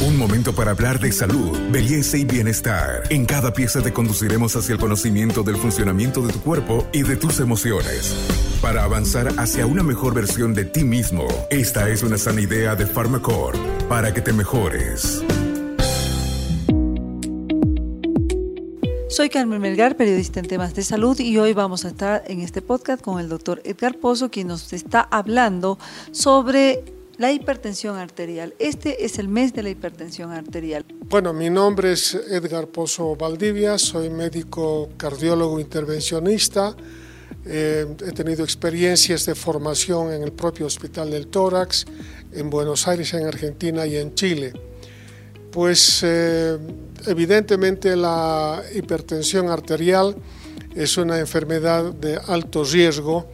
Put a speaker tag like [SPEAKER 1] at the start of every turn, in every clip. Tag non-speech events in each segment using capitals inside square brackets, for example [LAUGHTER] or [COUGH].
[SPEAKER 1] Un momento para hablar de salud, belleza y bienestar. En cada pieza te conduciremos hacia el conocimiento del funcionamiento de tu cuerpo y de tus emociones. Para avanzar hacia una mejor versión de ti mismo, esta es una sana idea de Pharmacore para que te mejores.
[SPEAKER 2] Soy Carmen Melgar, periodista en temas de salud y hoy vamos a estar en este podcast con el doctor Edgar Pozo, quien nos está hablando sobre la hipertensión arterial. Este es el mes de la hipertensión arterial.
[SPEAKER 3] Bueno, mi nombre es Edgar Pozo Valdivia, soy médico cardiólogo intervencionista. Eh, he tenido experiencias de formación en el propio Hospital del Tórax, en Buenos Aires, en Argentina y en Chile. Pues eh, evidentemente la hipertensión arterial es una enfermedad de alto riesgo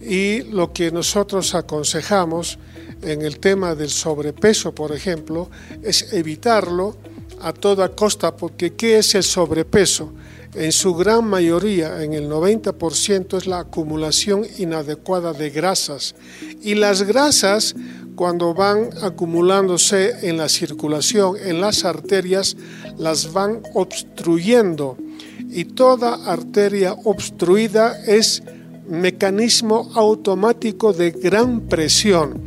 [SPEAKER 3] y lo que nosotros aconsejamos en el tema del sobrepeso, por ejemplo, es evitarlo a toda costa, porque ¿qué es el sobrepeso? En su gran mayoría, en el 90%, es la acumulación inadecuada de grasas. Y las grasas, cuando van acumulándose en la circulación, en las arterias, las van obstruyendo. Y toda arteria obstruida es mecanismo automático de gran presión.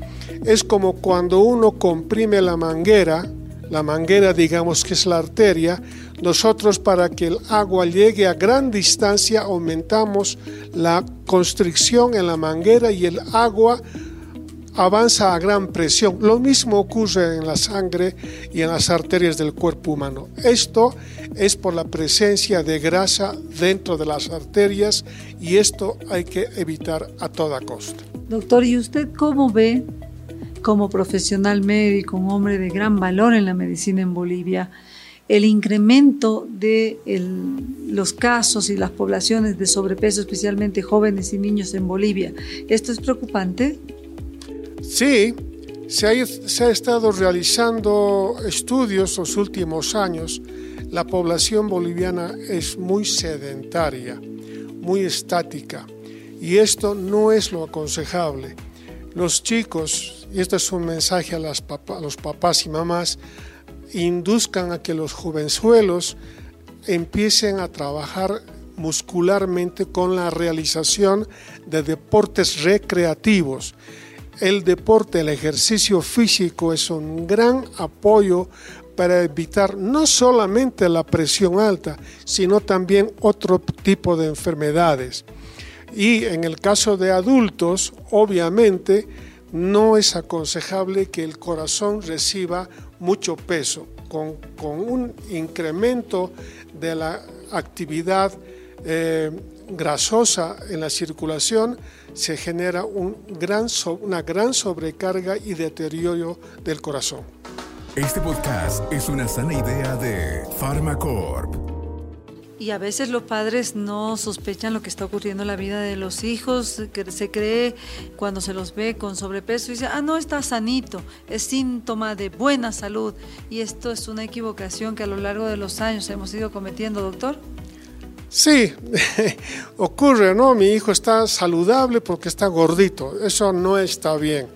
[SPEAKER 3] Es como cuando uno comprime la manguera, la manguera digamos que es la arteria, nosotros para que el agua llegue a gran distancia aumentamos la constricción en la manguera y el agua avanza a gran presión. Lo mismo ocurre en la sangre y en las arterias del cuerpo humano. Esto es por la presencia de grasa dentro de las arterias y esto hay que evitar a toda costa.
[SPEAKER 2] Doctor, ¿y usted cómo ve como profesional médico, un hombre de gran valor en la medicina en Bolivia, el incremento de los casos y las poblaciones de sobrepeso, especialmente jóvenes y niños en Bolivia. ¿Esto es preocupante?
[SPEAKER 3] Sí, se ha, estado realizando estudios los últimos años. La población boliviana es muy sedentaria, muy estática, y esto no es lo aconsejable. Los chicos y este es un mensaje a, los papás y mamás, induzcan a que los jovenzuelos empiecen a trabajar muscularmente con la realización de deportes recreativos. El deporte, el ejercicio físico es un gran apoyo para evitar no solamente la presión alta, sino también otro tipo de enfermedades. Y en el caso de adultos, obviamente, no es aconsejable que el corazón reciba mucho peso. Con, un incremento de la actividad eh, grasosa en la circulación, se genera un gran, una gran sobrecarga y deterioro del corazón.
[SPEAKER 1] Este podcast es una sana idea de Pharmacorp.
[SPEAKER 2] Y a veces los padres no sospechan lo que está ocurriendo en la vida de los hijos, que se cree cuando se los ve con sobrepeso y dice, ah, no, está sanito, es síntoma de buena salud. Y esto es una equivocación que a lo largo de los años hemos ido cometiendo, doctor.
[SPEAKER 3] Sí, [LAUGHS] ocurre, ¿no? Mi hijo está saludable porque está gordito. Eso no está bien.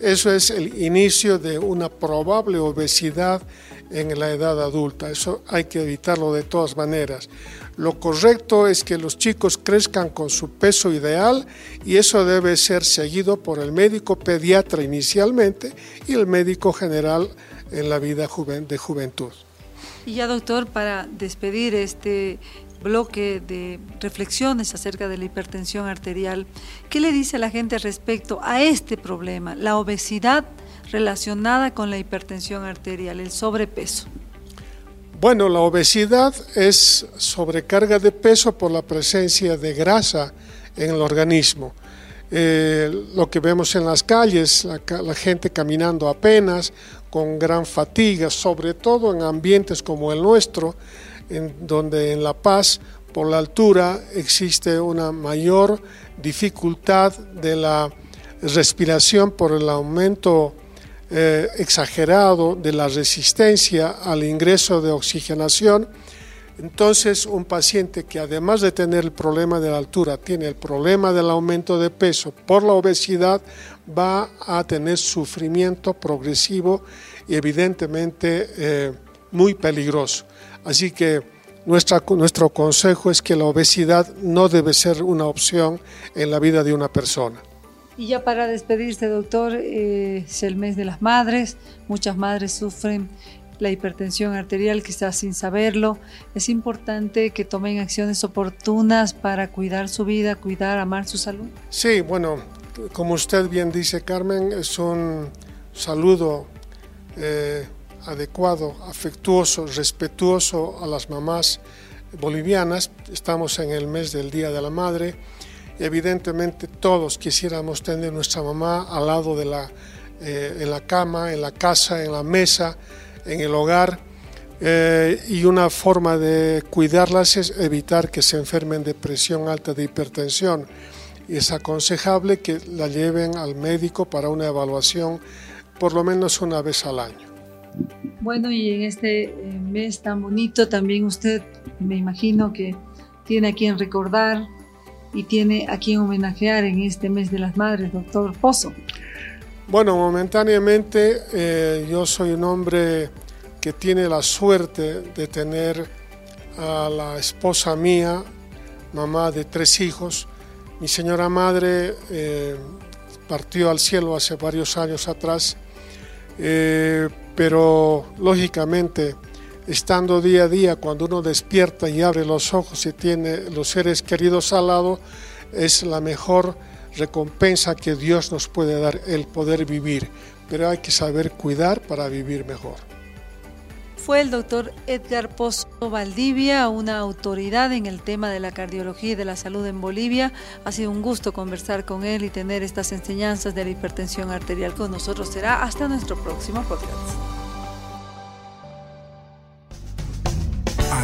[SPEAKER 3] Eso es el inicio de una probable obesidad en la edad adulta. Eso hay que evitarlo de todas maneras. Lo correcto es que los chicos crezcan con su peso ideal y eso debe ser seguido por el médico pediatra inicialmente y el médico general en la vida de juventud.
[SPEAKER 2] Y ya doctor, para despedir este bloque de reflexiones acerca de la hipertensión arterial, ¿qué le dice a la gente respecto a este problema, la obesidad relacionada con la hipertensión arterial, el sobrepeso?
[SPEAKER 3] Bueno, la obesidad es sobrecarga de peso por la presencia de grasa en el organismo. Eh, lo que vemos en las calles, la, gente caminando apenas, con gran fatiga, sobre todo en ambientes como el nuestro, en donde en La Paz, por la altura, existe una mayor dificultad de la respiración por el aumento eh, exagerado de la resistencia al ingreso de oxigenación, Entonces, un paciente que además de tener el problema de la altura, tiene el problema del aumento de peso por la obesidad, va a tener sufrimiento progresivo y evidentemente eh, muy peligroso. Así que nuestro consejo es que la obesidad no debe ser una opción en la vida de una persona.
[SPEAKER 2] Y ya para despedirse, doctor, eh, es el mes de las madres. Muchas madres sufren la hipertensión arterial quizás sin saberlo. Es importante que tomen acciones oportunas para cuidar su vida, cuidar, amar su salud.
[SPEAKER 3] Sí, bueno, como usted bien dice, Carmen, es un saludo eh, adecuado, afectuoso, respetuoso a las mamás bolivianas. Estamos en el mes del Día de la Madre evidentemente todos quisiéramos tener nuestra mamá al lado de la, eh, en la cama, en la casa, en la mesa, en el hogar. Eh, y una forma de cuidarlas es evitar que se enfermen de presión alta de hipertensión. Y es aconsejable que la lleven al médico para una evaluación por lo menos una vez al año.
[SPEAKER 2] Bueno, y en este eh, mes tan bonito también usted, me imagino que tiene a quien recordar y tiene a quien homenajear en este mes de las madres, doctor Pozo.
[SPEAKER 3] Bueno, momentáneamente eh, yo soy un hombre que tiene la suerte de tener a la esposa mía, mamá de tres hijos. Mi señora madre eh, partió al cielo hace varios años atrás pero lógicamente estando día a día, cuando uno despierta y abre los ojos y tiene los seres queridos al lado, es la mejor recompensa que Dios nos puede dar, el poder vivir. Pero hay que saber cuidar para vivir mejor.
[SPEAKER 2] Fue el doctor Edgar Pozo Valdivia, una autoridad en el tema de la cardiología y de la salud en Bolivia. Ha sido un gusto conversar con él y tener estas enseñanzas de la hipertensión arterial con nosotros. Será hasta nuestro próximo podcast.